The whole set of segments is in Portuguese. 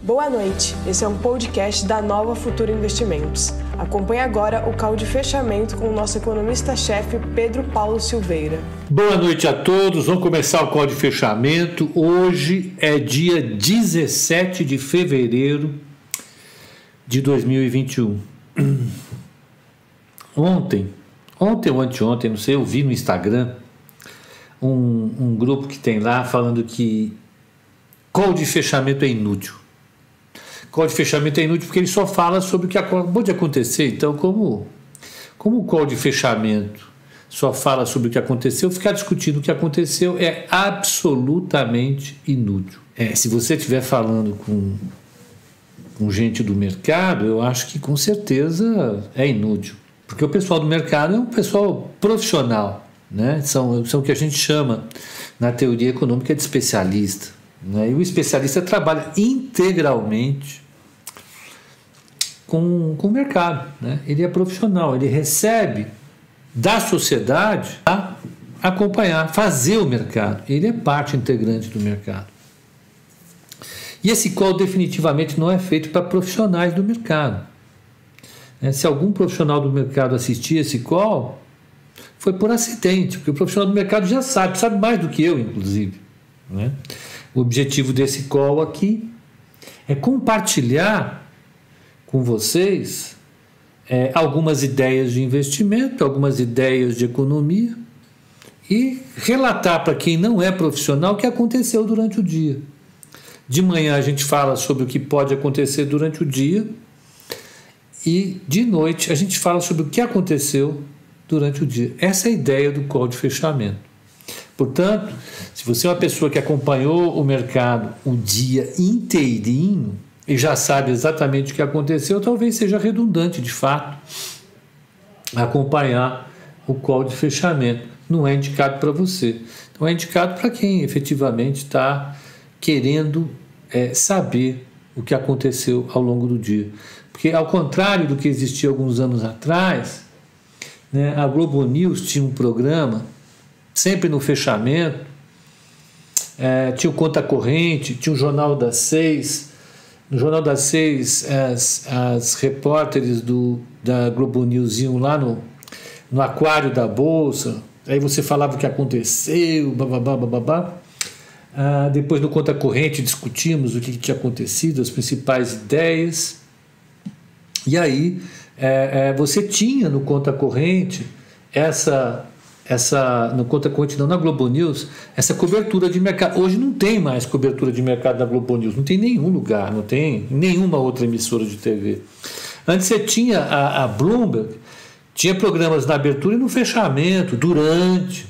Boa noite, esse é um podcast da Nova Futura Investimentos. Acompanhe agora o call de fechamento com o nosso economista-chefe Pedro Paulo Silveira. Boa noite a todos, vamos começar o call de fechamento. Hoje é dia 17 de fevereiro de 2021. Ontem, ontem ou anteontem, não sei, eu vi no Instagram um, um grupo que tem lá falando que call de fechamento é inútil. Call de fechamento é inútil porque ele só fala sobre o que acabou de acontecer. Então, como, como o call de fechamento só fala sobre o que aconteceu, ficar discutindo o que aconteceu é absolutamente inútil. É, se você estiver falando com, com gente do mercado, eu acho que com certeza é inútil. Porque o pessoal do mercado é um pessoal profissional, né? são, são o que a gente chama na teoria econômica de especialista. Né? E o especialista trabalha integralmente com, com o mercado. Né? Ele é profissional, ele recebe da sociedade a acompanhar, fazer o mercado. Ele é parte integrante do mercado. E esse call definitivamente não é feito para profissionais do mercado. Né? Se algum profissional do mercado assistir esse call, foi por acidente, porque o profissional do mercado já sabe, sabe mais do que eu, inclusive. Né? O objetivo desse call aqui é compartilhar com vocês é, algumas ideias de investimento, algumas ideias de economia e relatar para quem não é profissional o que aconteceu durante o dia. De manhã a gente fala sobre o que pode acontecer durante o dia e de noite a gente fala sobre o que aconteceu durante o dia. Essa é a ideia do call de fechamento. Portanto, se você é uma pessoa que acompanhou o mercado o dia inteirinho, e já sabe exatamente o que aconteceu, talvez seja redundante de fato acompanhar o call de fechamento. Não é indicado para você. Não é indicado para quem efetivamente está querendo é, saber o que aconteceu ao longo do dia. Porque, ao contrário do que existia alguns anos atrás, né, a Globo News tinha um programa, sempre no fechamento, é, tinha o Conta Corrente, tinha o Jornal das Seis, no Jornal das Seis, as, as repórteres do, da Globo News iam lá no, no aquário da Bolsa, aí você falava o que aconteceu, bababá, bababá. Ah, depois no Conta Corrente discutimos o que, tinha acontecido, as principais ideias. E aí é, é, você tinha no Conta Corrente essa essa no conta não na Globo News essa cobertura de mercado. Hoje não tem mais cobertura de mercado da Globo News não tem nenhum lugar não tem nenhuma outra emissora de TV antes você tinha a, a Bloomberg tinha programas na abertura e no fechamento durante.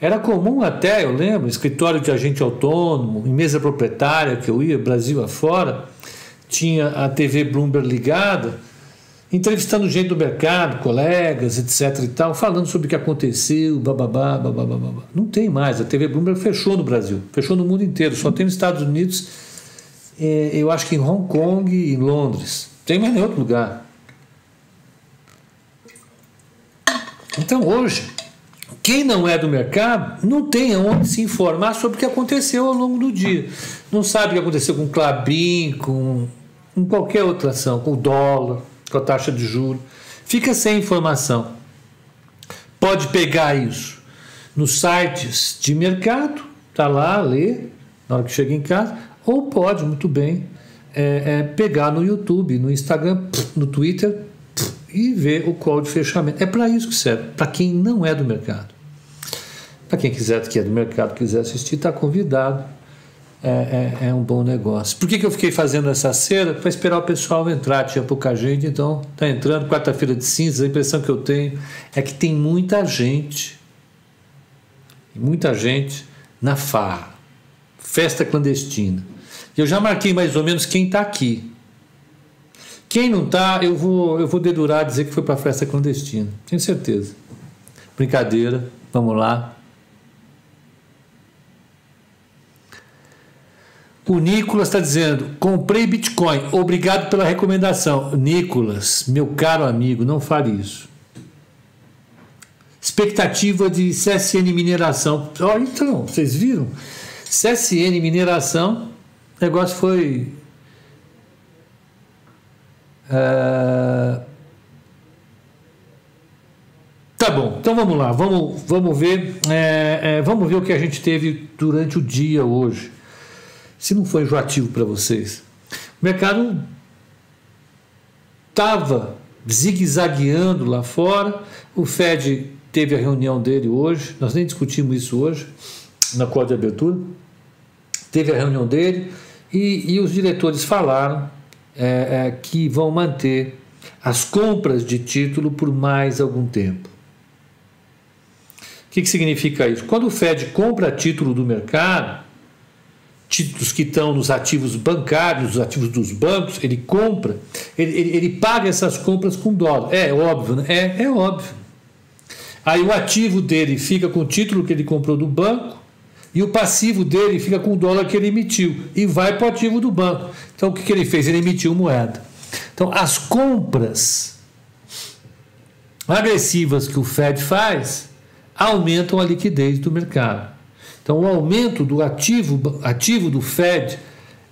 Era comum até eu lembro escritório de agente autônomo em mesa proprietária que eu ia Brasil afora tinha a TV Bloomberg ligada entrevistando gente do mercado, colegas, etc e tal, falando sobre o que aconteceu, bababá, bababá, babá. Não tem mais, a TV Bloomberg fechou no Brasil, fechou no mundo inteiro, só tem nos Estados Unidos, é, eu acho que em Hong Kong e em Londres, tem mais em outro lugar. Então hoje, quem não é do mercado não tem aonde se informar sobre o que aconteceu ao longo do dia. Não sabe o que aconteceu com o Clabin, com, com qualquer outra ação, com o dólar com a taxa de juros, fica sem informação. Pode pegar isso nos sites de mercado, tá lá, lê na hora que chega em casa, ou pode muito bem é, é, pegar no YouTube, no Instagram, no Twitter e ver o call de fechamento. É para isso que serve, para quem não é do mercado. Para quem quiser, que é do mercado, quiser assistir, está convidado é, é, é, um bom negócio. Por que, que eu fiquei fazendo essa cera? Para esperar o pessoal entrar, tinha pouca gente, então está entrando, quarta-feira de cinzas, a impressão que eu tenho é que tem muita gente, muita gente na farra, festa clandestina. Eu já marquei mais ou menos quem está aqui. Quem não está, eu vou, eu vou dedurar dizer que foi para a festa clandestina, tenho certeza. Brincadeira, vamos lá. O Nicolas está dizendo: comprei Bitcoin, obrigado pela recomendação. Nicolas, meu caro amigo, não fale isso. Expectativa de CSN Mineração. Oh, então, vocês viram? CSN Mineração, o negócio foi Uh, tá bom, então vamos lá, vamos, vamos ver, é, é, vamos ver o que a gente teve durante o dia hoje. Se não foi enjoativo para vocês, o mercado estava zigue-zagueando lá fora. O Fed teve a reunião dele hoje, nós nem discutimos isso hoje na código de abertura. Teve a reunião dele e, e os diretores falaram é, é, que vão manter as compras de título por mais algum tempo. O que, que significa isso? Quando o Fed compra título do mercado, títulos que estão nos ativos bancários, nos ativos dos bancos, ele compra, ele, ele, ele paga essas compras com dólar. É óbvio, né? É, é óbvio. Aí o ativo dele fica com o título que ele comprou do banco e o passivo dele fica com o dólar que ele emitiu e vai para o ativo do banco. Então o que, que ele fez? Ele emitiu moeda. Então as compras agressivas que o Fed faz aumentam a liquidez do mercado. Então o aumento do ativo, ativo do Fed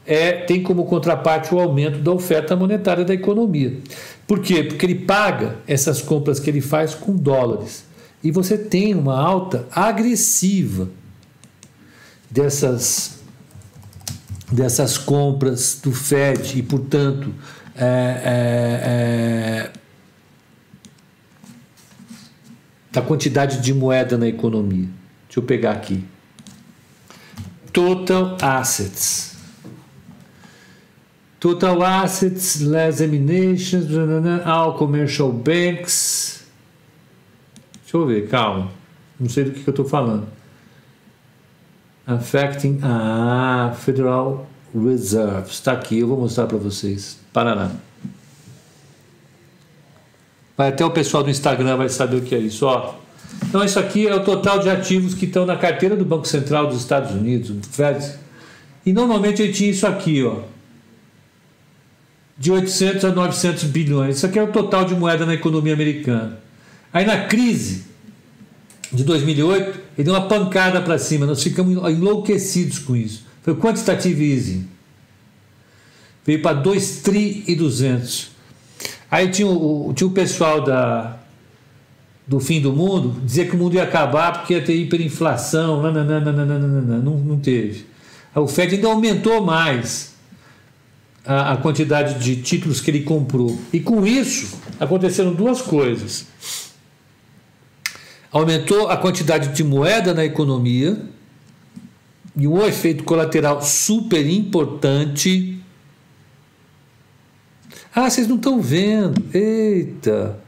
é, tem como contraparte o aumento da oferta monetária da economia. Por quê? Porque ele paga essas compras que ele faz com dólares. E você tem uma alta agressiva dessas, dessas compras do Fed e, portanto, é, é, é, da quantidade de moeda na economia. Deixa eu pegar aqui. Total assets. Total assets, less emanations, all commercial banks. Deixa eu ver, calma. Não sei do que, que eu estou falando affecting a Federal Reserve. Está aqui, eu vou mostrar para vocês. Paraná. Vai até o pessoal do Instagram vai saber o que é isso, ó. Então isso aqui é o total de ativos que estão na carteira do Banco Central dos Estados Unidos, do Fed. E normalmente ele tinha isso aqui, ó. De 800 a 900 bilhões. Isso aqui é o total de moeda na economia americana. Aí na crise de 2008, ele deu uma pancada para cima, nós ficamos enlouquecidos com isso. Foi quantitative easing. Veio para 2 tri e 200. Aí tinha o, tinha o pessoal da, do fim do mundo, dizia que o mundo ia acabar porque ia ter hiperinflação, não, não teve. O Fed ainda aumentou mais a, a quantidade de títulos que ele comprou. E com isso aconteceram duas coisas aumentou a quantidade de moeda na economia e um efeito colateral super importante. Ah, vocês não estão vendo. Eita.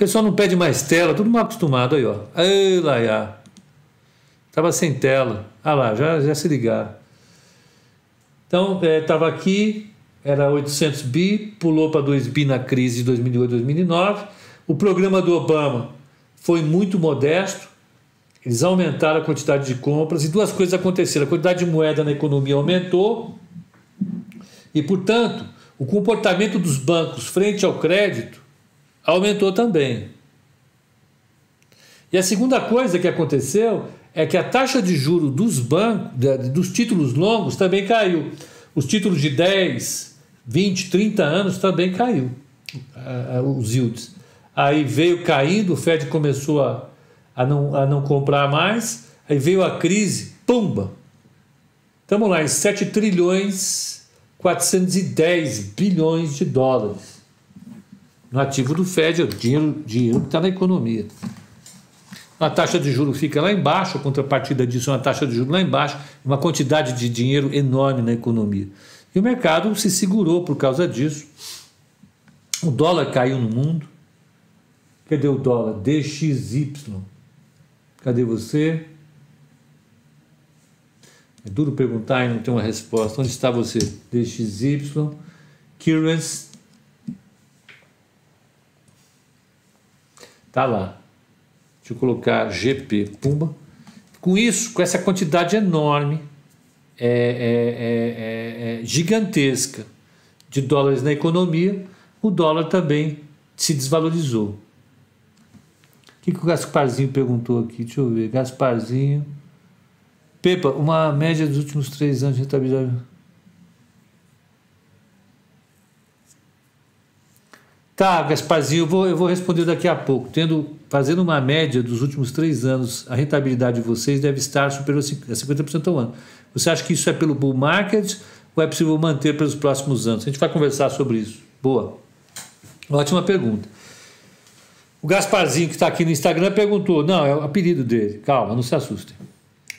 Pessoal não pede mais tela, tudo mal acostumado aí, ó. Ei, lá, Tava sem tela. Ah lá, já, já se ligaram. Então, estava é, aqui, era 800 bi, pulou para 2 bi na crise de 2008, 2009. O programa do Obama foi muito modesto. Eles aumentaram a quantidade de compras e duas coisas aconteceram. A quantidade de moeda na economia aumentou e, portanto, o comportamento dos bancos frente ao crédito aumentou também. E a segunda coisa que aconteceu é que a taxa de juro dos bancos, dos títulos longos, também caiu. Os títulos de 10, 20, 30 anos também caiu, os yields. Aí veio caindo, o Fed começou a, a, não, a não comprar mais, aí veio a crise, pumba! Estamos lá em 7 trilhões 410 bilhões de dólares no ativo do Fed, o dinheiro, dinheiro que está na economia. A taxa de juros fica lá embaixo, a contrapartida disso é uma taxa de juros lá embaixo, uma quantidade de dinheiro enorme na economia. E o mercado se segurou por causa disso. O dólar caiu no mundo, Cadê o dólar? DXY. Cadê você? É duro perguntar e não ter uma resposta. Onde está você? DXY. Currency. Tá lá. Deixa eu colocar GP. Pumba. Com isso, com essa quantidade enorme, é, é, é, é, gigantesca de dólares na economia, o dólar também se desvalorizou. O que, que o Gasparzinho perguntou aqui? Deixa eu ver. Gasparzinho. Pepa, uma média dos últimos três anos de rentabilidade. Tá, Gasparzinho, eu vou, eu vou responder daqui a pouco. Tendo, fazendo uma média dos últimos três anos, a rentabilidade de vocês deve estar superior a 50% ao ano. Você acha que isso é pelo bull market ou é possível manter pelos próximos anos? A gente vai conversar sobre isso. Boa. Ótima pergunta. O Gasparzinho, que está aqui no Instagram, perguntou: não, é o apelido dele. Calma, não se assustem.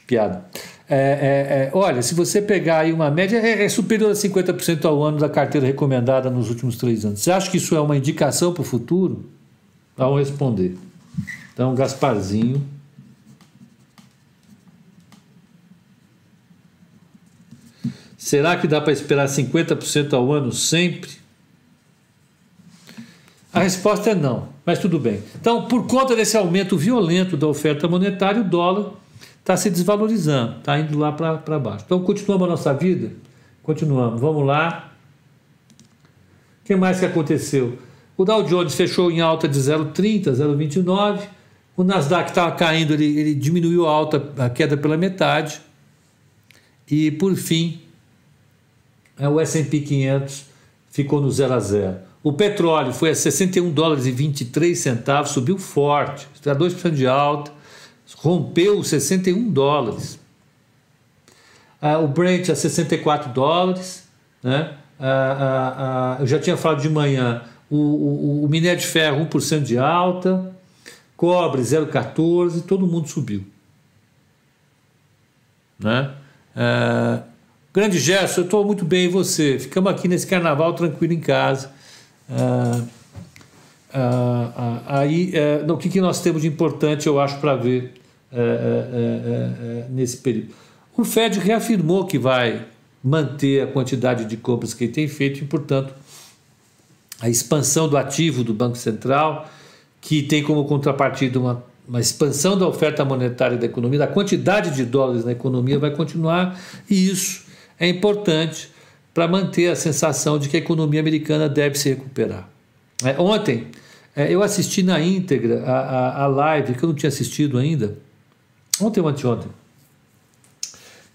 Piada. É, é, é, olha, se você pegar aí uma média, é, é superior a 50% ao ano da carteira recomendada nos últimos três anos. Você acha que isso é uma indicação para o futuro? Vamos responder. Então, Gasparzinho. Será que dá para esperar 50% ao ano sempre? A resposta é não, mas tudo bem. Então, por conta desse aumento violento da oferta monetária, o dólar está se desvalorizando, está indo lá para baixo. Então, continuamos a nossa vida? Continuamos. Vamos lá. O que mais que aconteceu? O Dow Jones fechou em alta de 0,30, 0,29. O Nasdaq estava caindo, ele, ele diminuiu a alta, a queda pela metade. E, por fim, é, o S&P 500 ficou no 0 a 0. O petróleo foi a 61 dólares e 23 centavos, subiu forte, está 2% de alta, rompeu 61 dólares. Ah, o Brent a 64 dólares, né? Ah, ah, ah, eu já tinha falado de manhã, o, o, o minério de ferro 1% de alta, cobre 0,14, todo mundo subiu. Né? Ah, grande Gerson, eu estou muito bem e você? Ficamos aqui nesse carnaval tranquilo em casa ah, aí, eh, o que, que nós temos de importante, eu acho, para ver eh, eh, nesse período? O Fed reafirmou que vai manter a quantidade de compras que ele tem feito e, portanto, a expansão do ativo do Banco Central, que tem como contrapartida uma, uma expansão da oferta monetária da economia, da quantidade de dólares na economia vai continuar, e isso é importante para manter a sensação de que a economia americana deve se recuperar. É, ontem é, eu assisti na íntegra a, a, a, live que eu não tinha assistido ainda, ontem ou anteontem,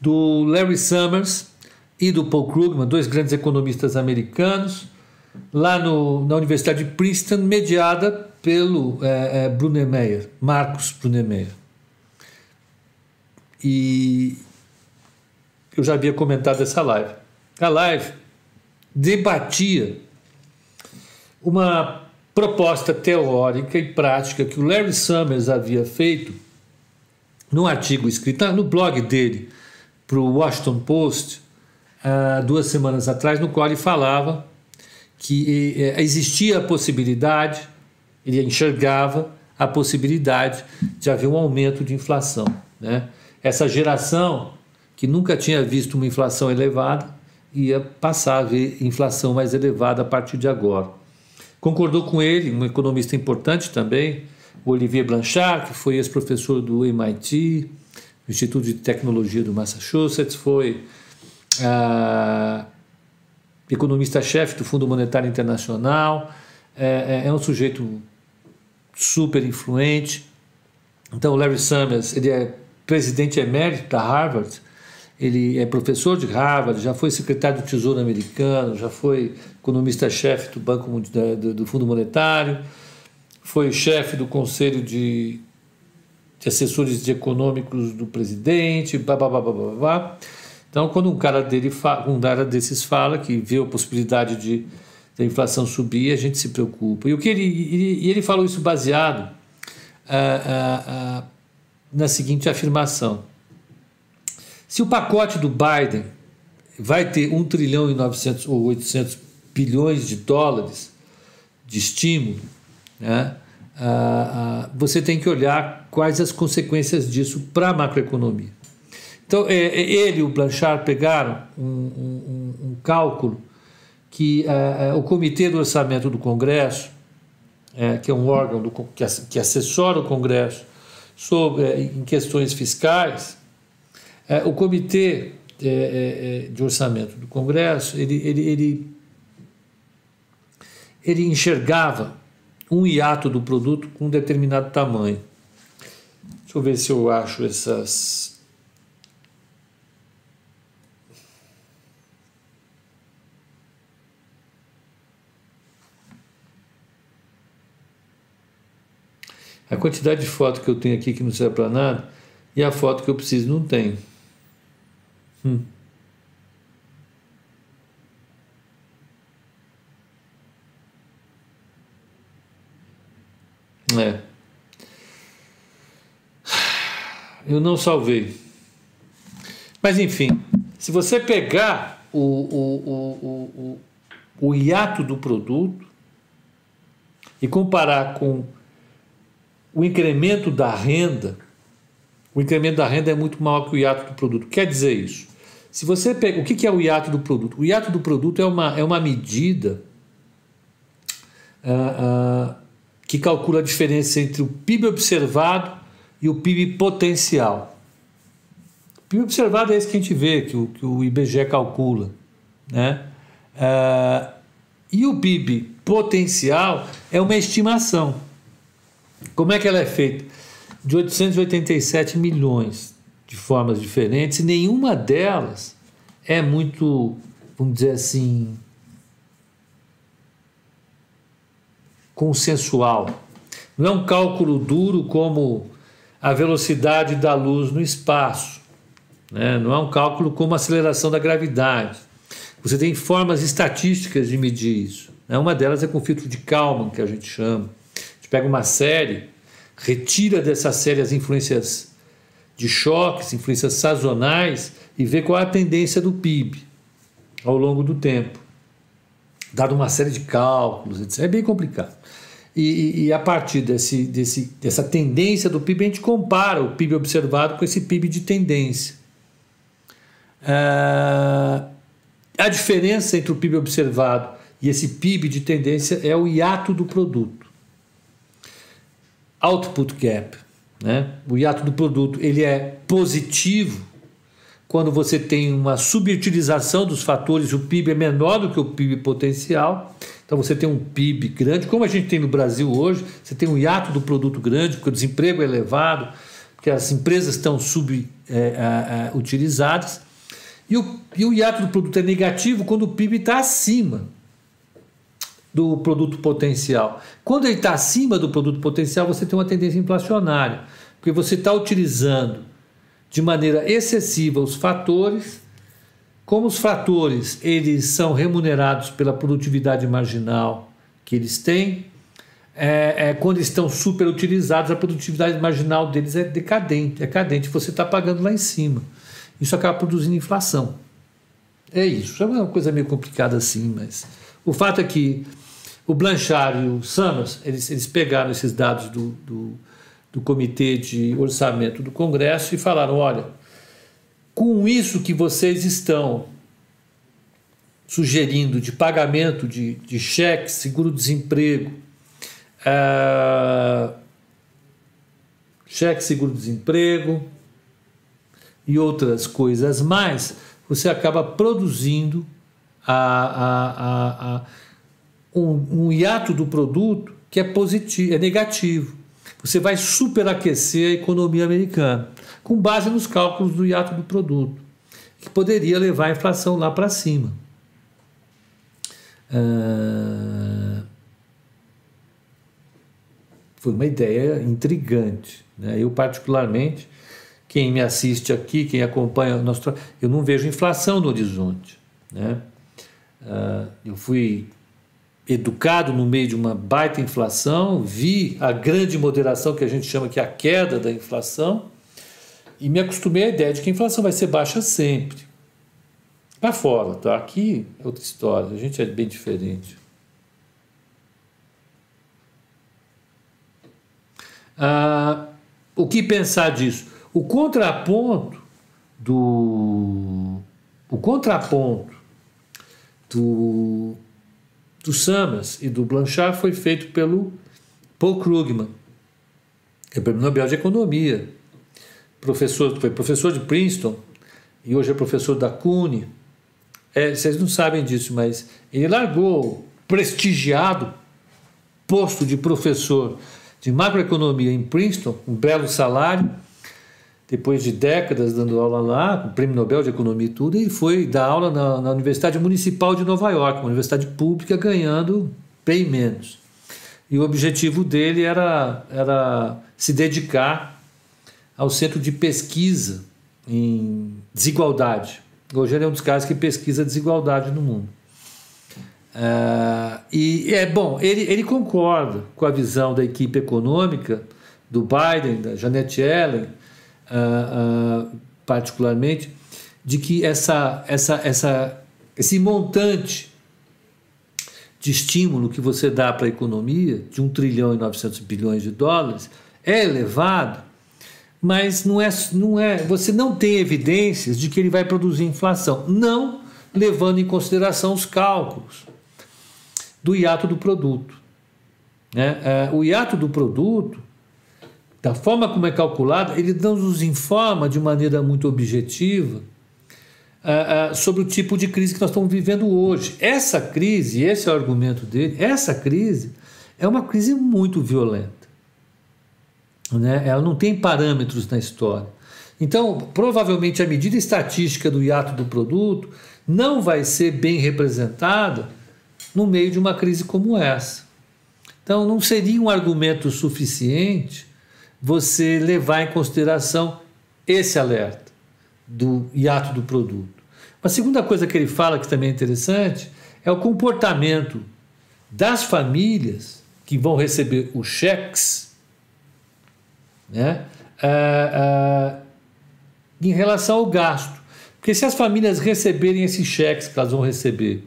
do Larry Summers e do Paul Krugman, dois grandes economistas americanos, lá no, na Universidade de Princeton, mediada pelo é, é, Brunemeyer, Marcos Brunemeyer. E eu já havia comentado essa live a live debatia uma proposta teórica e prática que o Larry Summers havia feito num artigo escrito no blog dele para o Washington Post há duas semanas atrás, no qual ele falava que eh, existia a possibilidade, ele enxergava a possibilidade de haver um aumento de inflação. Né? Essa geração que nunca tinha visto uma inflação elevada ia passar a ver inflação mais elevada a partir de agora. Concordou com ele um economista importante também, Olivier Blanchard, que foi ex-professor do MIT, Instituto de Tecnologia do Massachusetts, foi ah, economista-chefe do Fundo Monetário Internacional, é, é, é um sujeito super influente. Então, o Larry Summers, ele é presidente emérito da Harvard, ele é professor de Harvard, já foi secretário do Tesouro americano, já foi economista-chefe do Banco do Fundo Monetário, foi chefe do Conselho de, de Assessores de Econômicos do presidente, blá. Então, quando um cara, dele um cara desses fala que vê a possibilidade de da inflação subir, a gente se preocupa. E o que ele, ele, ele falou isso baseado ah, ah, ah, na seguinte afirmação se o pacote do Biden vai ter 1 trilhão e 900 ou 800 bilhões de dólares de estímulo, né, ah, ah, você tem que olhar quais as consequências disso para a macroeconomia. Então, é, é, ele e o Blanchard pegaram um, um, um cálculo que é, o Comitê do Orçamento do Congresso, é, que é um órgão do, que, que assessora o Congresso sobre, em questões fiscais, é, o Comitê é, é, é, de Orçamento do Congresso, ele, ele, ele, ele enxergava um hiato do produto com um determinado tamanho. Deixa eu ver se eu acho essas. A quantidade de foto que eu tenho aqui que não serve para nada e a foto que eu preciso não tem Hum. Eu não salvei. Mas enfim, se você pegar o, o, o, o, o hiato do produto e comparar com o incremento da renda, o incremento da renda é muito maior que o hiato do produto. Quer dizer isso? Se você pega, o que é o hiato do produto? O hiato do produto é uma, é uma medida uh, uh, que calcula a diferença entre o PIB observado e o PIB potencial. O PIB observado é esse que a gente vê, que o, que o IBGE calcula. Né? Uh, e o PIB potencial é uma estimação. Como é que ela é feita? De 887 milhões de formas diferentes, e nenhuma delas é muito, vamos dizer assim, consensual. Não é um cálculo duro como a velocidade da luz no espaço. Né? Não é um cálculo como a aceleração da gravidade. Você tem formas estatísticas de medir isso. Né? Uma delas é com o filtro de Kalman, que a gente chama. A gente pega uma série, retira dessa série as influências de choques, influências sazonais e vê qual é a tendência do PIB ao longo do tempo, dado uma série de cálculos, etc. É bem complicado. E, e, a partir desse, desse, dessa tendência do PIB, a gente compara o PIB observado com esse PIB de tendência. Ah, a diferença entre o PIB observado e esse PIB de tendência é o hiato do produto. Output gap. Né? O hiato do produto ele é positivo quando você tem uma subutilização dos fatores, o PIB é menor do que o PIB potencial. Então você tem um PIB grande, como a gente tem no Brasil hoje, você tem um hiato do produto grande, porque o desemprego é elevado, porque as empresas estão subutilizadas. É, é, é e, o, e o hiato do produto é negativo quando o PIB está acima do produto potencial. Quando ele está acima do produto potencial, você tem uma tendência inflacionária, porque você está utilizando de maneira excessiva os fatores como os fatores eles são remunerados pela produtividade marginal que eles têm, é, é, quando estão superutilizados, a produtividade marginal deles é decadente, é cadente, você está pagando lá em cima. Isso acaba produzindo inflação. É isso. É uma coisa meio complicada assim, mas o fato é que o Blanchard e o Summers, eles, eles pegaram esses dados do, do, do Comitê de Orçamento do Congresso e falaram: olha, com isso que vocês estão sugerindo de pagamento de, de cheque, seguro-desemprego, uh, cheque, seguro-desemprego e outras coisas mais, você acaba produzindo a, a, a um, um hiato do produto que é positivo, é negativo. Você vai superaquecer a economia americana com base nos cálculos do hiato do produto, que poderia levar a inflação lá para cima. Ah, foi uma ideia intrigante. Né? Eu, particularmente, quem me assiste aqui, quem acompanha o nosso eu não vejo inflação no horizonte. Né? Ah, eu fui educado no meio de uma baita inflação, vi a grande moderação que a gente chama que é a queda da inflação, e me acostumei à ideia de que a inflação vai ser baixa sempre. Lá fora, tá? Aqui é outra história, a gente é bem diferente. Ah, o que pensar disso? O contraponto do o contraponto do do Summers e do Blanchard foi feito pelo Paul Krugman, que é prêmio Nobel de Economia, professor, foi professor de Princeton e hoje é professor da CUNY. É, vocês não sabem disso, mas ele largou prestigiado posto de professor de macroeconomia em Princeton, um belo salário, depois de décadas dando aula lá, com prêmio Nobel de Economia e tudo, e foi dar aula na, na Universidade Municipal de Nova York, uma universidade pública, ganhando bem menos. E o objetivo dele era, era se dedicar ao centro de pesquisa em desigualdade. Hoje ele é um dos caras que pesquisa desigualdade no mundo. Uh, e é bom, ele, ele concorda com a visão da equipe econômica do Biden, da Janet Yellen, uh, uh, particularmente, de que essa, essa, essa, esse montante de estímulo que você dá para a economia, de 1 trilhão e 900 bilhões de dólares, é elevado, mas não é, não é, você não tem evidências de que ele vai produzir inflação, não levando em consideração os cálculos do hiato do produto. Né? É, o hiato do produto, da forma como é calculado, ele nos informa de maneira muito objetiva uh, uh, sobre o tipo de crise que nós estamos vivendo hoje. Essa crise, esse é o argumento dele, essa crise é uma crise muito violenta. Né? Ela não tem parâmetros na história. Então, provavelmente a medida estatística do hiato do produto não vai ser bem representada no meio de uma crise como essa. Então, não seria um argumento suficiente você levar em consideração esse alerta do hiato do produto. Uma segunda coisa que ele fala que também é interessante é o comportamento das famílias que vão receber os cheques né, uh, uh, em relação ao gasto. Porque se as famílias receberem esses cheques que elas vão receber,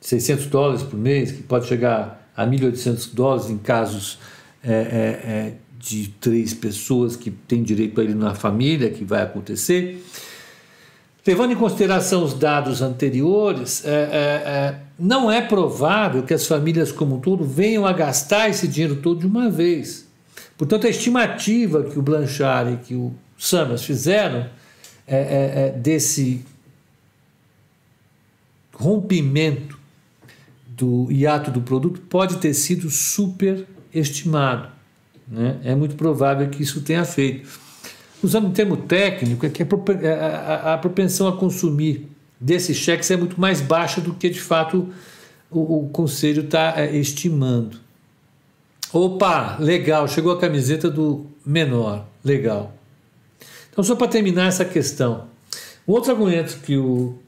600 dólares por mês, que pode chegar a 1.800 dólares em casos é, é, é, de três pessoas que têm direito a ele na família, que vai acontecer. Levando em consideração os dados anteriores, é, é, não é provável que as famílias como um todo venham a gastar esse dinheiro todo de uma vez. Portanto, a estimativa que o Blanchard e que o Summers fizeram é, é, desse rompimento do hiato do produto pode ter sido superestimado. Né? É muito provável que isso tenha feito usando um termo técnico, é que a, propensão a consumir desses cheques é muito mais baixa do que de fato o, o conselho está é, estimando. Opa, legal, chegou a camiseta do menor, legal. Então, só para terminar essa questão, um outro argumento que o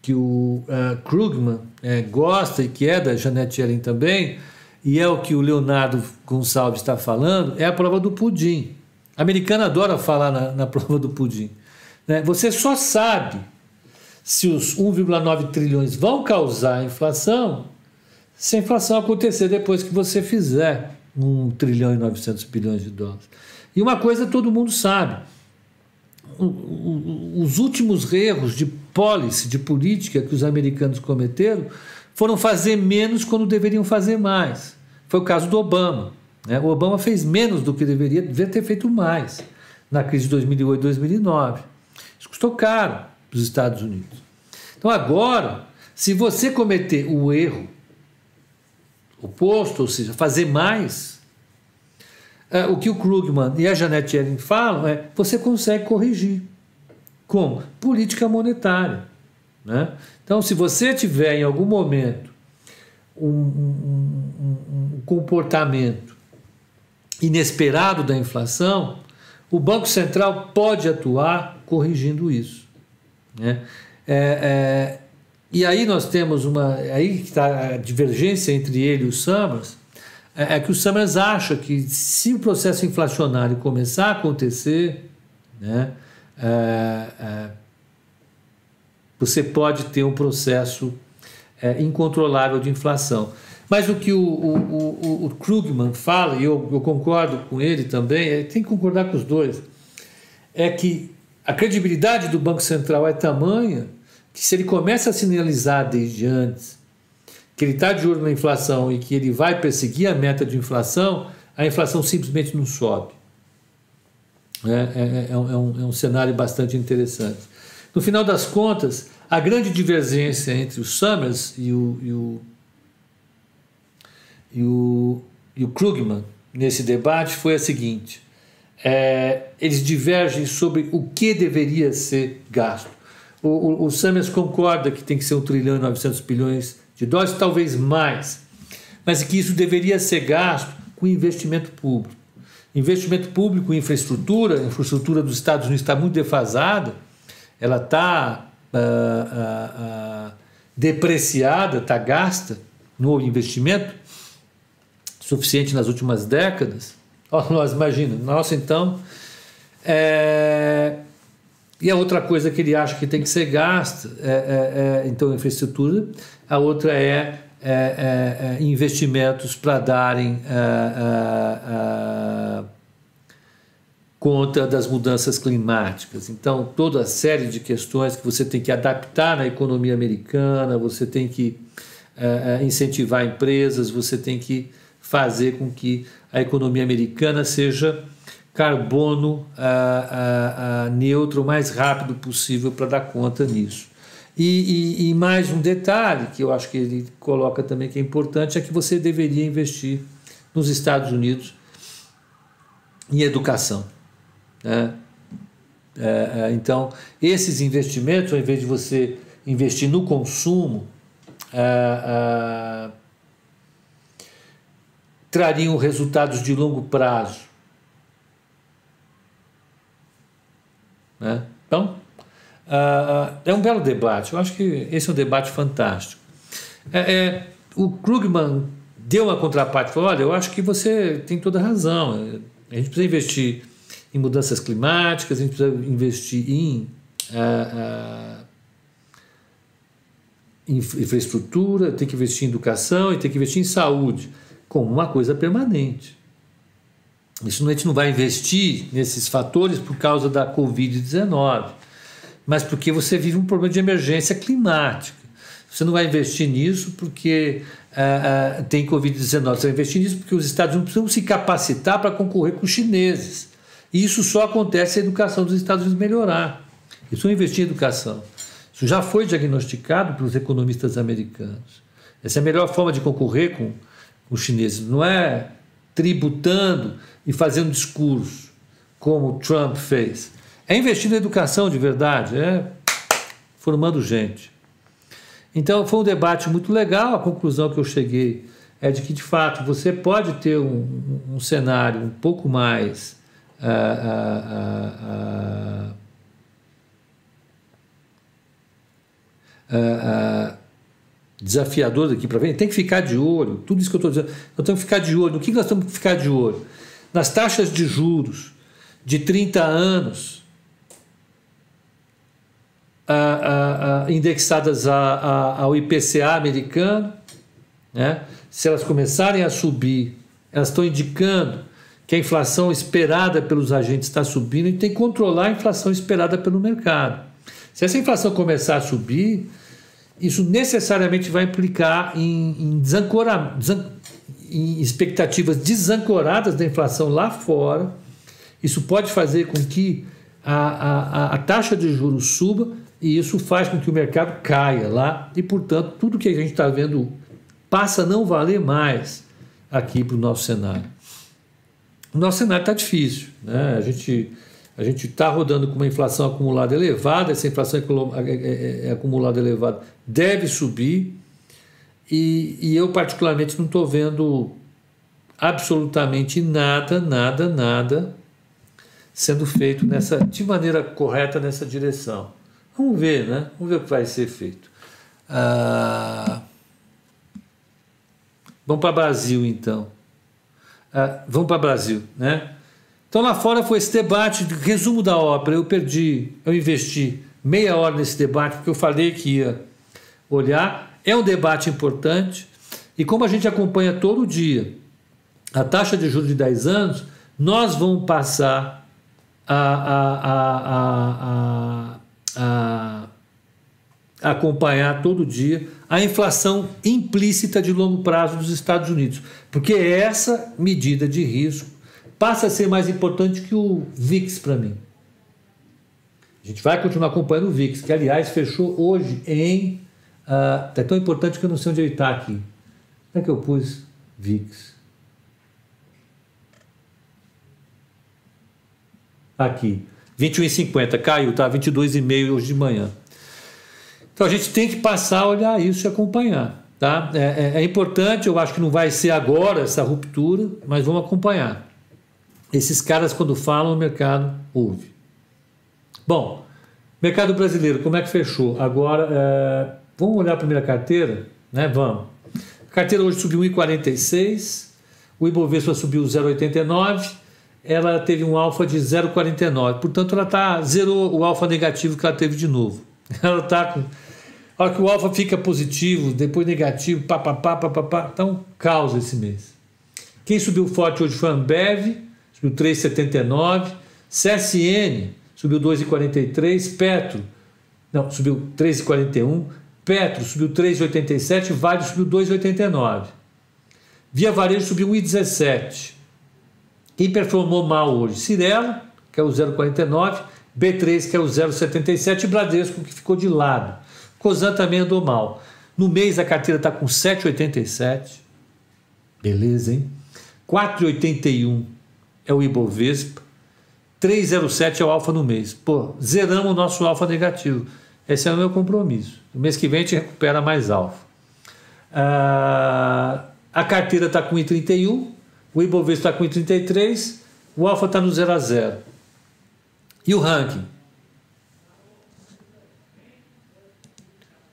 que o uh, Krugman é, gosta e que é da Janete Yellen também, e é o que o Leonardo Gonçalves está falando, é a prova do pudim. A americana adora falar na, na prova do pudim. Né? Você só sabe se os 1,9 trilhões vão causar inflação se a inflação acontecer depois que você fizer 1 trilhão e 900 bilhões de dólares. E uma coisa todo mundo sabe: os últimos erros de policy, de política que os americanos cometeram foram fazer menos quando deveriam fazer mais. Foi o caso do Obama. Né? O Obama fez menos do que deveria, deveria ter feito mais na crise de 2008 2009. Isso custou caro para os Estados Unidos. Então, agora, se você cometer o erro oposto, ou seja, fazer mais, é, o que o Krugman e a Janet Yellen falam é você consegue corrigir. Como? Política monetária. Né? Então, se você tiver em algum momento um, um, um, um comportamento inesperado da inflação, o Banco Central pode atuar corrigindo isso. Né? É, é, e aí nós temos uma. Aí está a divergência entre ele e o Summers. É, é, que o Summers acha que se o processo inflacionário começar a acontecer, né, é, é, você pode ter um processo é, incontrolável de inflação. Mas o que o, o, o, o Krugman fala, e eu, eu, concordo com ele também, é, tem que concordar com os dois, é que a credibilidade do Banco Central é tamanha que se ele começa a sinalizar desde antes que ele está de olho na inflação e que ele vai perseguir a meta de inflação, a inflação simplesmente não sobe. É, é, é, um, é um, é um cenário bastante interessante. No final das contas, a grande divergência entre o Summers e o, e o e o, e o Krugman nesse debate foi a seguinte: é, eles divergem sobre o que deveria ser gasto. O, o, o Summers concorda que tem que ser 1 trilhão e 900 bilhões de dólares, talvez mais. mas que isso deveria ser gasto com investimento público. Investimento público em infraestrutura, a infraestrutura dos Estados Unidos está muito defasada, ela está uh, uh, uh, depreciada, está gasta no investimento suficiente nas últimas décadas. Nós imagina, nossa, então. É... E a outra coisa que ele acha que tem que ser gasta, é, é, é então, infraestrutura, a outra é, é, é investimentos para darem conta das mudanças climáticas. Então, toda a série de questões que você tem que adaptar na economia americana, você tem que uh, incentivar empresas, você tem que fazer com que a economia americana seja carbono uh, uh, neutro o mais rápido possível para dar conta nisso. E, e, e, mais um detalhe que eu acho que ele coloca também que é importante é que você deveria investir nos Estados Unidos em educação. Né? É, é, então, esses investimentos, ao invés de você investir no consumo, é, é trariam resultados de longo prazo. Né? Então, é, é um belo debate. Eu acho que esse é um debate fantástico. É, o Krugman deu uma contraparte, falou: olha, eu acho que você tem toda a razão. A gente precisa investir em mudanças climáticas, a gente precisa investir em, uh, uh, infraestrutura, tem que investir em educação e tem que investir em saúde, como uma coisa permanente. Isso a gente não vai investir nesses fatores por causa da Covid-19, mas porque você vive um problema de emergência climática. Você não vai investir nisso porque uh, tem Covid-19. Você vai investir nisso porque os Estados Unidos precisam se capacitar para concorrer com os chineses. E isso só acontece se a educação dos Estados Unidos melhorar. Isso é investir em educação. Isso já foi diagnosticado pelos economistas americanos. Essa é a melhor forma de concorrer com, os chineses. Não é tributando e fazendo discurso, como Trump fez. É investir na educação de verdade, é formando gente. Então foi um debate muito legal. A conclusão que eu cheguei é de que, de fato, você pode ter um, um cenário um pouco mais desafiador daqui para frente, tem que ficar de olho. Tudo isso que eu estou dizendo, nós temos que ficar de olho. No que nós temos que ficar de olho? Nas taxas de juros de 30 anos indexadas ao IPCA americano, né? se elas começarem a subir, elas estão indicando que a inflação esperada pelos agentes está subindo e tem que controlar a inflação esperada pelo mercado. Se essa inflação começar a subir, isso necessariamente vai implicar em, em, desancora, em expectativas desancoradas da inflação lá fora. Isso pode fazer com que a, a, a taxa de juros suba e isso faz com que o mercado caia lá e, portanto, tudo que a gente está vendo passa a não valer mais aqui para o nosso cenário. O nosso cenário está difícil. Né? A gente a gente está rodando com uma inflação acumulada elevada, essa inflação é, é, é, acumulada elevada deve subir, e, e eu, particularmente, não estou vendo absolutamente nada, nada, nada sendo feito nessa, de maneira correta nessa direção. Vamos ver, né? Vamos ver o que vai ser feito. Ah, vamos para Brasil, então. Ah, vamos para o Brasil, né? Então lá fora foi esse debate, resumo da ópera, eu perdi, eu investi meia hora nesse debate porque eu falei que ia olhar. É um debate importante e como a gente acompanha todo dia a taxa de juros de 10 anos, nós vamos passar a, a, a, a acompanhar todo dia a inflação implícita de longo prazo dos Estados Unidos, porque essa medida de risco passa a ser mais importante que o VIX para mim. A gente vai continuar acompanhando o VIX, que aliás fechou hoje em. Uh, é tão importante que eu não sei onde ele está aqui. Onde é que eu pus VIX? Aqui. 21,50 caiu, tá? 22,5 hoje de manhã. Então a gente tem que passar a olhar isso e acompanhar. Tá? É, é, é, importante, eu acho que não vai ser agora essa ruptura, mas vamos acompanhar. Esses caras, quando falam, o mercado ouve. Bom, mercado brasileiro, como é que fechou? Agora, é, vamos olhar a primeira carteira? Né? Vamos. A carteira hoje subiu 1,46, o Ibovespa subiu 0,89, ela teve um alfa de 0,49, portanto ela tá, zerou o alfa negativo que ela teve de novo. Ela está com a hora que o alfa fica positivo, depois negativo, papapá, papapá. Então, causa esse mês. Quem subiu forte hoje foi a Ambev, subiu 3,79. CSN subiu 2,43. Petro, não, subiu 3,41. Petro subiu 3,87. Vale subiu 2,89. Via Varejo subiu 1,17. Quem performou mal hoje? Cirela, que é o 0,49. B3, que é o 0,77. E Bradesco, que ficou de lado. Cosan também andou mal. No mês a carteira está com 7,87. Beleza, hein? 4,81 é o Ibovespa. 3,07 é o alfa no mês. Pô, zeramos o nosso alfa negativo. Esse é o meu compromisso. No mês que vem a gente recupera mais alfa. Ah, a carteira está com 1,31. O Ibovespa está com 1,33. O alfa está no 0 a 0. E o ranking?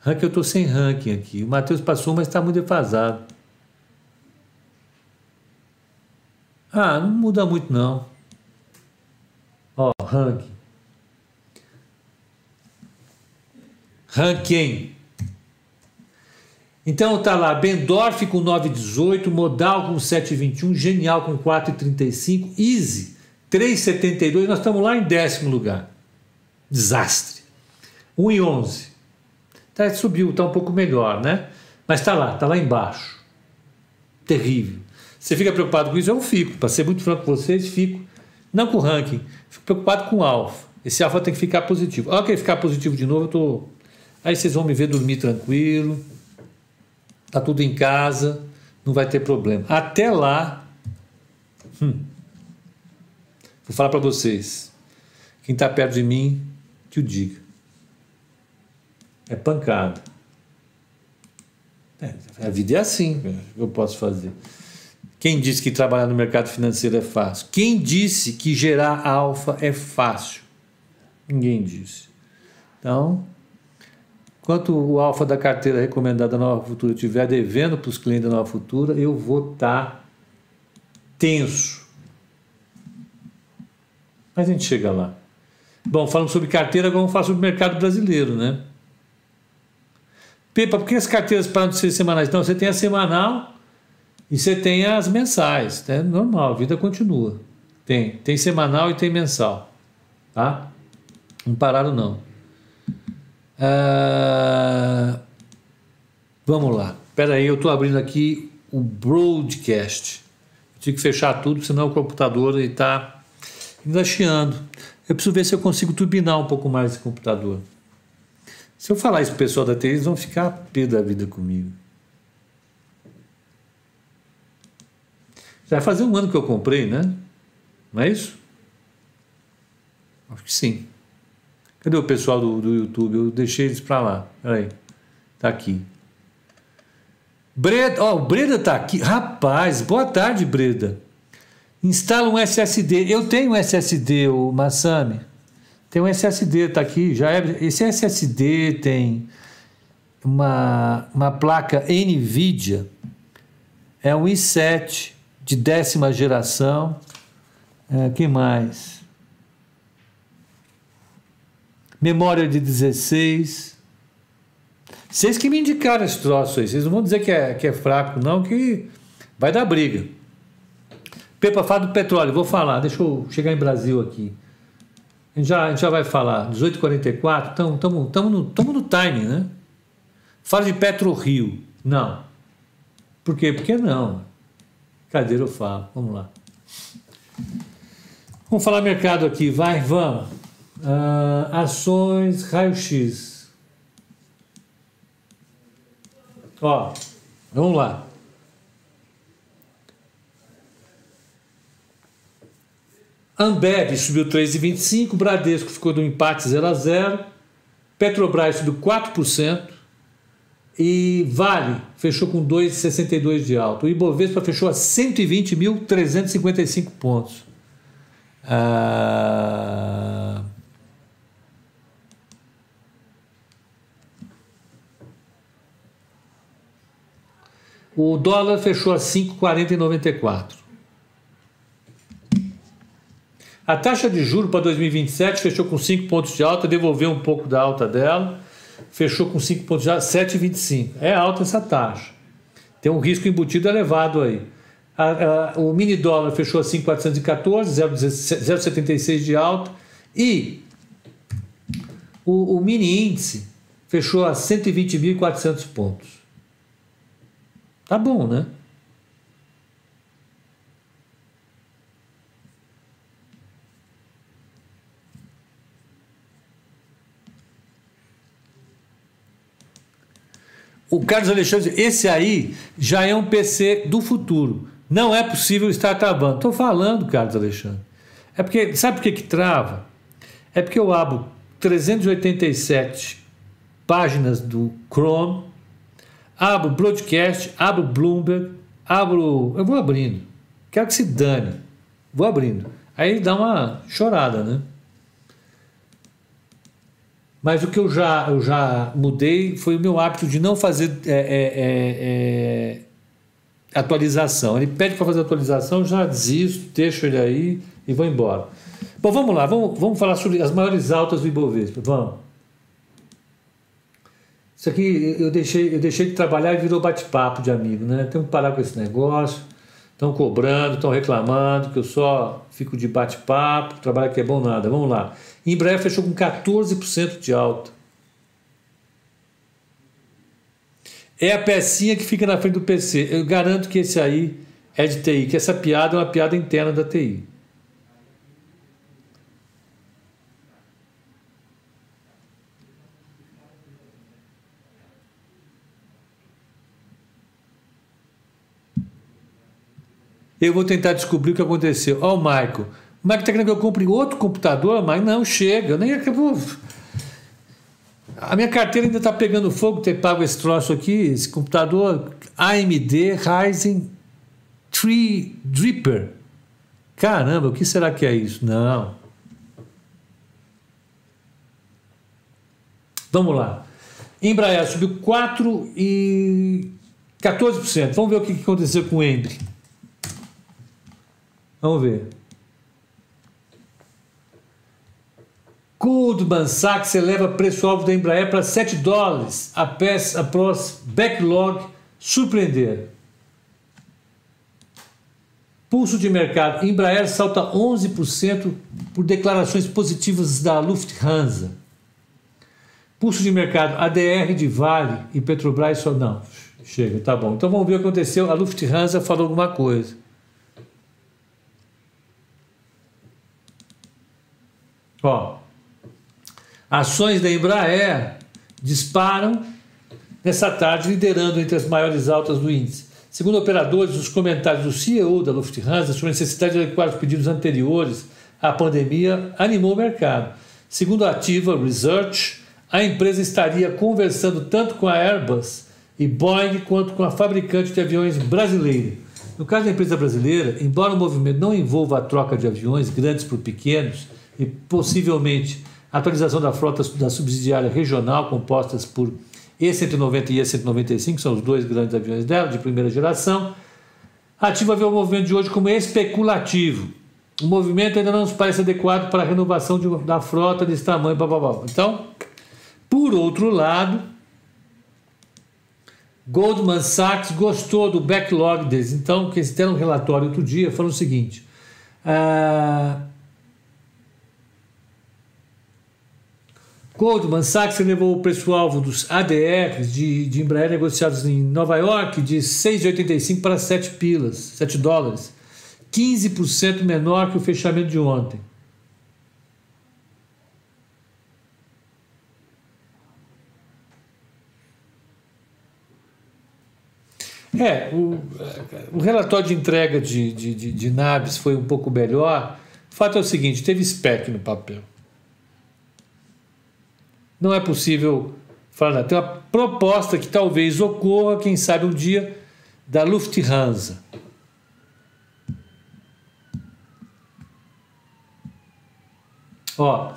Ranking, eu estou sem ranking aqui. O Matheus passou, mas está muito defasado. Ah, não muda muito não. Ó, ranking. Ranking. Então tá lá, Bendorf com 9,18, Modal com 7,21, Genial com 4,35, Easy 3,72, nós estamos lá em décimo lugar. Desastre. 1,11. Tá, subiu, está um pouco melhor, né? Mas está lá, está lá embaixo. Terrível. Você fica preocupado com isso? Eu fico. Para ser muito franco com vocês, fico. Não com o ranking, fico preocupado com o alfa. Esse alfa tem que ficar positivo. Olha que ficar positivo de novo, eu tô. Aí vocês vão me ver dormir tranquilo. Tá tudo em casa, não vai ter problema. Até lá, hum, vou falar para vocês. Quem está perto de mim, que o diga. É pancada. É, a vida é assim, eu posso fazer. Quem disse que trabalhar no mercado financeiro é fácil? Quem disse que gerar alfa é fácil? Ninguém disse. Então, enquanto o alfa da carteira recomendada da Nova Futura estiver devendo para os clientes da Nova Futura, eu vou estar tá tenso. Mas a gente chega lá. Bom, falando sobre carteira, agora vamos falar sobre o mercado brasileiro, né? Pepa, por que as carteiras param de ser semanais? Não, você tem a semanal e você tem as mensais. É né? normal, a vida continua. Tem, tem semanal e tem mensal. Tá? Não pararam, não. Ah, vamos lá. Espera aí, eu estou abrindo aqui o broadcast. Eu tive que fechar tudo, senão o computador está ainda chiando. Eu preciso ver se eu consigo turbinar um pouco mais esse computador. Se eu falar isso pro pessoal da TI, eles vão ficar pé da vida comigo. Já vai fazer um ano que eu comprei, né? Não é isso? Acho que sim. Cadê o pessoal do, do YouTube? Eu deixei eles para lá. Peraí. Tá aqui. Breda, ó, oh, o Breda tá aqui. Rapaz, boa tarde, Breda. Instala um SSD. Eu tenho um SSD, o Massami. Tem um SSD, tá aqui, já é, esse SSD tem uma, uma placa NVIDIA, é um i7 de décima geração, é, que mais? Memória de 16. Vocês que me indicaram esse troço aí, vocês não vão dizer que é, que é fraco, não, que vai dar briga. Pepa, fala do petróleo, vou falar, deixa eu chegar em Brasil aqui. A gente já, a gente já vai falar, 18h44, estamos no, tamo no timing, né? Fala de Petro Rio. Não. Por quê? Porque não. Cadeira eu falo. Vamos lá. Vamos falar mercado aqui, vai, vamos. Uh, ações raio-x. Ó, vamos lá. Ambev subiu 3,25%, Bradesco ficou do empate 0 a 0, Petrobras subiu 4%, E Vale fechou com 2,62 de alta. O Ibovespa fechou a 120.355 pontos. Ah... O dólar fechou a 5,4094. A taxa de juro para 2027 fechou com 5 pontos de alta, devolveu um pouco da alta dela, fechou com 5 pontos de alta, 7,25. É alta essa taxa. Tem um risco embutido elevado aí. A, a, o mini dólar fechou a 5,414, 0,76 de alta. E o, o mini índice fechou a 120.400 pontos. Tá bom, né? O Carlos Alexandre, esse aí já é um PC do futuro. Não é possível estar travando. Estou falando, Carlos Alexandre. É porque, sabe por que, que trava? É porque eu abro 387 páginas do Chrome abro broadcast, abro Bloomberg, abro. Eu vou abrindo. Quero que se dane. Vou abrindo. Aí dá uma chorada, né? Mas o que eu já, eu já mudei foi o meu hábito de não fazer é, é, é, é atualização. Ele pede para fazer atualização, já desisto, deixo ele aí e vou embora. Bom, vamos lá, vamos, vamos falar sobre as maiores altas do Ibovespa. Vamos. Isso aqui eu deixei, eu deixei de trabalhar e virou bate-papo de amigo, né? Tem que parar com esse negócio. Estão cobrando, estão reclamando que eu só fico de bate-papo, trabalho que é bom nada. Vamos lá. Embraer fechou com 14% de alta. É a pecinha que fica na frente do PC. Eu garanto que esse aí é de TI, que essa piada é uma piada interna da TI. Eu vou tentar descobrir o que aconteceu. Oh, o Michael. O Michael está querendo que eu compre outro computador, mas não chega. Nem acabou. A minha carteira ainda está pegando fogo ter pago esse troço aqui, esse computador AMD Ryzen 3 Dripper. Caramba, o que será que é isso? Não. Vamos lá. Embraer subiu 4 e 14%. Vamos ver o que aconteceu com o Embry. Vamos ver. Goldman Sachs eleva preço-alvo da Embraer para 7 dólares após, backlog surpreender. Pulso de mercado. Embraer salta 11% por declarações positivas da Lufthansa. Pulso de mercado. ADR de Vale e Petrobras só não. Chega, tá bom. Então vamos ver o que aconteceu. A Lufthansa falou alguma coisa. Ó, ações da Embraer disparam nessa tarde, liderando entre as maiores altas do índice. Segundo operadores, os comentários do CEO da Lufthansa sobre a necessidade de adequar os pedidos anteriores à pandemia animou o mercado. Segundo a Ativa Research, a empresa estaria conversando tanto com a Airbus e Boeing quanto com a fabricante de aviões brasileira. No caso da empresa brasileira, embora o movimento não envolva a troca de aviões grandes por pequenos, e possivelmente atualização da frota da subsidiária regional, compostas por E-190 e E-195, são os dois grandes aviões dela, de primeira geração. Ativa vê o movimento de hoje como especulativo. O movimento ainda não nos parece adequado para a renovação de, da frota desse tamanho. Blá, blá, blá. Então, por outro lado, Goldman Sachs gostou do backlog deles. Então, que eles deram um relatório outro dia, falou o seguinte: ah, Goldman Sachs elevou o preço-alvo dos ADRs de, de Embraer negociados em Nova York de 6,85 para 7 pilas, 7 dólares, 15% menor que o fechamento de ontem. É, o, o relatório de entrega de, de, de, de naves foi um pouco melhor. O fato é o seguinte: teve SPEC no papel. Não é possível Fala, tem uma proposta que talvez ocorra, quem sabe um dia, da Lufthansa. Ó,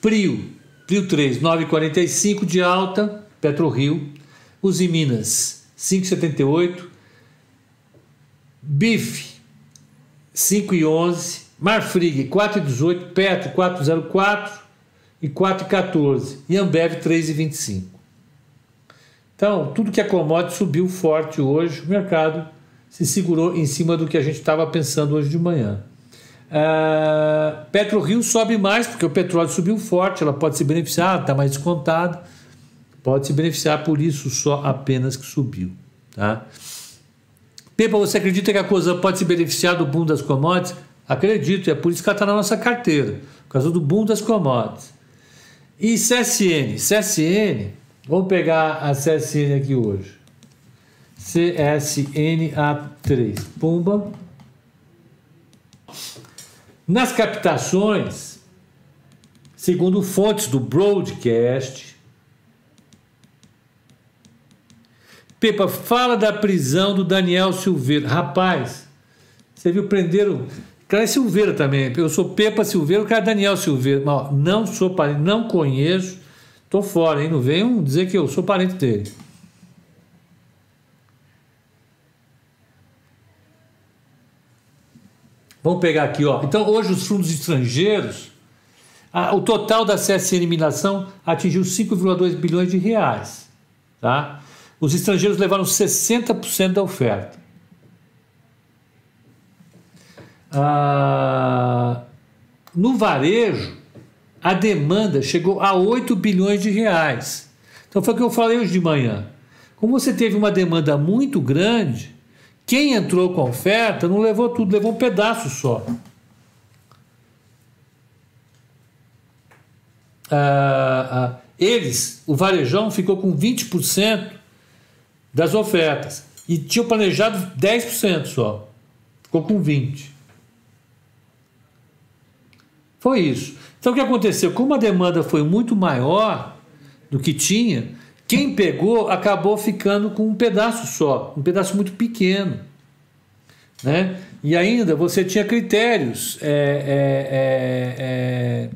Prio, Prio 3, 9,45 de alta, PetroRio. Uzi Minas, 5,78. Bife, 5,11. Marfrig, 4,18. Petro, 4,04 e 4,14. E Ambev, 3,25. Então, tudo que é commodity subiu forte hoje. O mercado se segurou em cima do que a gente estava pensando hoje de manhã. Uh, Petro Rio sobe mais porque o petróleo subiu forte, ela pode se beneficiar, está mais descontada, pode se beneficiar por isso só apenas que subiu. Tá? Pepa, você acredita que a coisa pode se beneficiar do boom das commodities? Acredito, é por isso que ela está na nossa carteira, por causa do boom das commodities. E CSN? CSN, vamos pegar a CSN aqui hoje. CSNA3, Pumba. Nas captações, segundo fontes do broadcast, Pepa, fala da prisão do Daniel Silveira. Rapaz, você viu, prenderam. Cara, é Silveira também. Eu sou Pepa Silveira, o cara é Daniel Silveira. Mas, não sou parente, não conheço. Tô fora, hein? Não venham dizer que eu sou parente dele. Vamos pegar aqui, ó. Então, hoje os fundos estrangeiros, a, o total da CSN eliminação atingiu 5,2 bilhões de reais, tá? Os estrangeiros levaram 60% da oferta. Ah, no varejo, a demanda chegou a 8 bilhões de reais. Então foi o que eu falei hoje de manhã. Como você teve uma demanda muito grande, quem entrou com a oferta não levou tudo, levou um pedaço só. Ah, ah, eles, o varejão, ficou com 20% das ofertas e tinham planejado 10% só. Ficou com 20%. Foi isso. Então o que aconteceu? Como a demanda foi muito maior do que tinha, quem pegou acabou ficando com um pedaço só, um pedaço muito pequeno. Né? E ainda você tinha critérios. É, é, é, é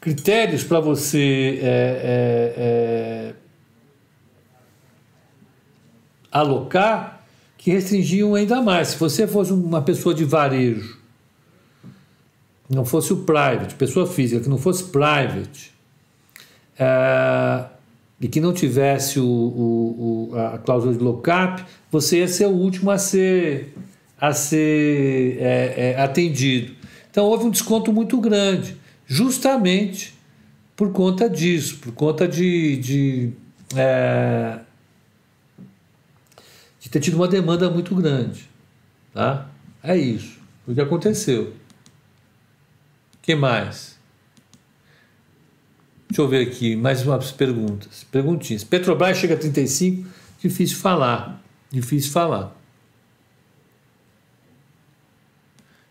critérios para você é, é, alocar que restringiam ainda mais. Se você fosse uma pessoa de varejo, não fosse o private, pessoa física, que não fosse private, é, e que não tivesse o, o, o, a cláusula de lock-up, você ia ser o último a ser, a ser é, é, atendido. Então houve um desconto muito grande, justamente por conta disso, por conta de, de, de ter tido uma demanda muito grande. Tá? É isso. O que aconteceu. Que mais? Deixa eu ver aqui, mais umas perguntas. Perguntinhas. Petrobras chega a 35, difícil falar. Difícil falar.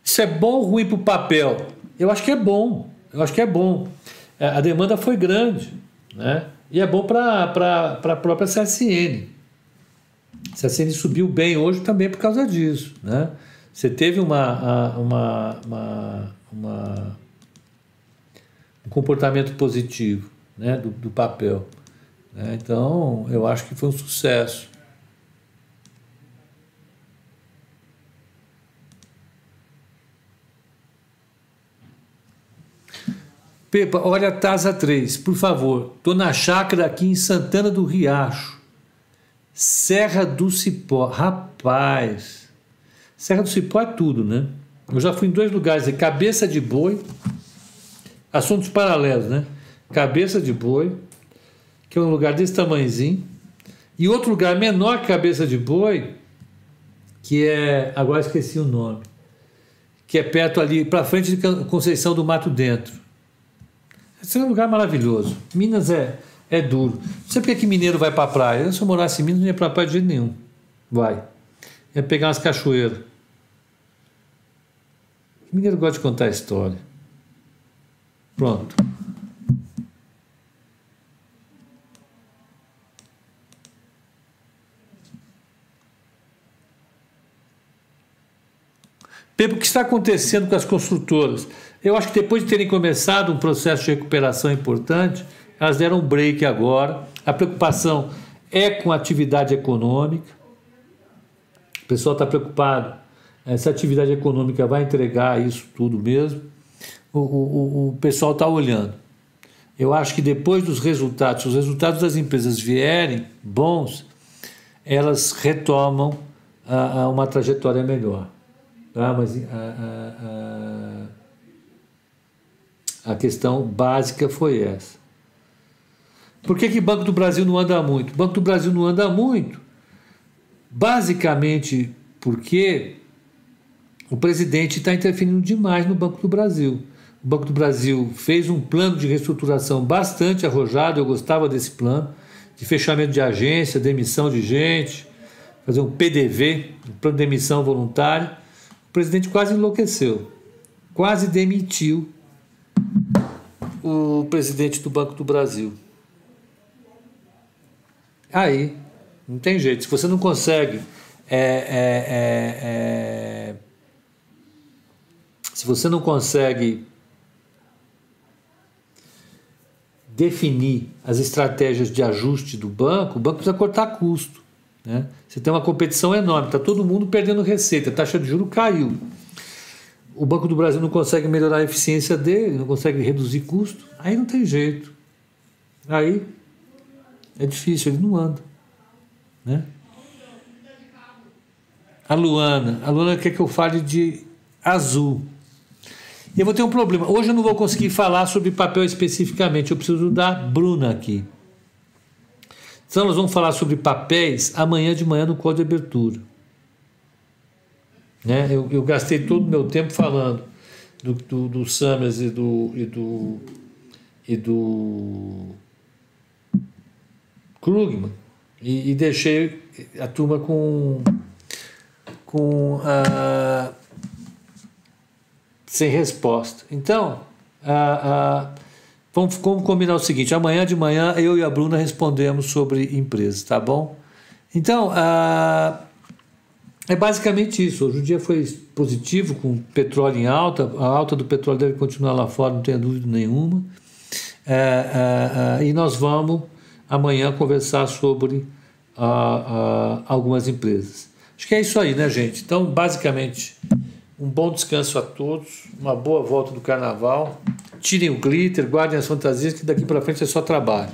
Isso é bom ou ruim para o papel? Eu acho que é bom. Eu acho que é bom. É, a demanda foi grande, né? E é bom para a própria CSN. A CSN subiu bem hoje também por causa disso, né? Você teve uma, uma, uma, uma comportamento positivo né, do, do papel. Né? Então, eu acho que foi um sucesso. Pepa, olha a Tasa 3, por favor. Estou na chácara aqui em Santana do Riacho. Serra do Cipó. Rapaz, Serra do Cipó é tudo, né? Eu já fui em dois lugares, é Cabeça de Boi assuntos paralelos, né? Cabeça de boi, que é um lugar desse tamanhozinho, e outro lugar menor que cabeça de boi, que é, agora esqueci o nome, que é perto ali, para frente de Conceição do Mato Dentro. Esse é um lugar maravilhoso. Minas é, é duro. Não sei porque que mineiro vai para a praia. Se eu morasse em Minas, não ia para a praia de jeito nenhum. Vai. Ia pegar umas cachoeiras. Mineiro gosta de contar história. Pronto. Pepe, o que está acontecendo com as construtoras? Eu acho que depois de terem começado um processo de recuperação importante, elas deram um break agora. A preocupação é com a atividade econômica. O pessoal está preocupado eh, Essa atividade econômica vai entregar isso tudo mesmo. O, o, o pessoal está olhando. Eu acho que depois dos resultados, se os resultados das empresas vierem bons, elas retomam a, a uma trajetória melhor. Tá? Mas a, a, a, questão básica foi essa. Por que, que Banco do Brasil não anda muito? O Banco do Brasil não anda muito, basicamente porque o presidente está interferindo demais no Banco do Brasil. O Banco do Brasil fez um plano de reestruturação bastante arrojado, eu gostava desse plano, de fechamento de agência, demissão de gente, fazer um PDV, um plano de demissão voluntária. O presidente quase enlouqueceu, quase demitiu o presidente do Banco do Brasil. Aí, não tem jeito. Se você não consegue é, é, é, é se você não consegue definir as estratégias de ajuste do banco, o banco precisa cortar custo. Né? Você tem uma competição enorme, está todo mundo perdendo receita, a taxa de juros caiu. O Banco do Brasil não consegue melhorar a eficiência dele, não consegue reduzir custo, aí não tem jeito. Aí é difícil, ele não anda. Né? A Luana, a Luana quer que eu fale de azul. Eu vou ter um problema. Hoje eu não vou conseguir falar sobre papel especificamente, eu preciso da Bruna aqui. Então nós vamos falar sobre papéis amanhã de manhã no código de abertura. Né? Eu, eu gastei todo o meu tempo falando do, do, do Summers e do, e do, e do Krugman e, e deixei a turma com, com a sem resposta. Então, vamos, vamos combinar o seguinte: amanhã de manhã eu e a Bruna respondemos sobre empresas, tá bom? Então, é basicamente isso. Hoje o dia foi positivo, com petróleo em alta. A alta do petróleo deve continuar lá fora, não tenha dúvida nenhuma. É, é, é, e nós vamos amanhã conversar sobre algumas empresas. Acho que é isso aí, né, gente? Então, basicamente. Um bom descanso a todos, uma boa volta do carnaval. Tirem o glitter, guardem as fantasias, que daqui para frente é só trabalho.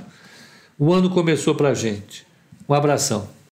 O ano começou para a gente. Um abração.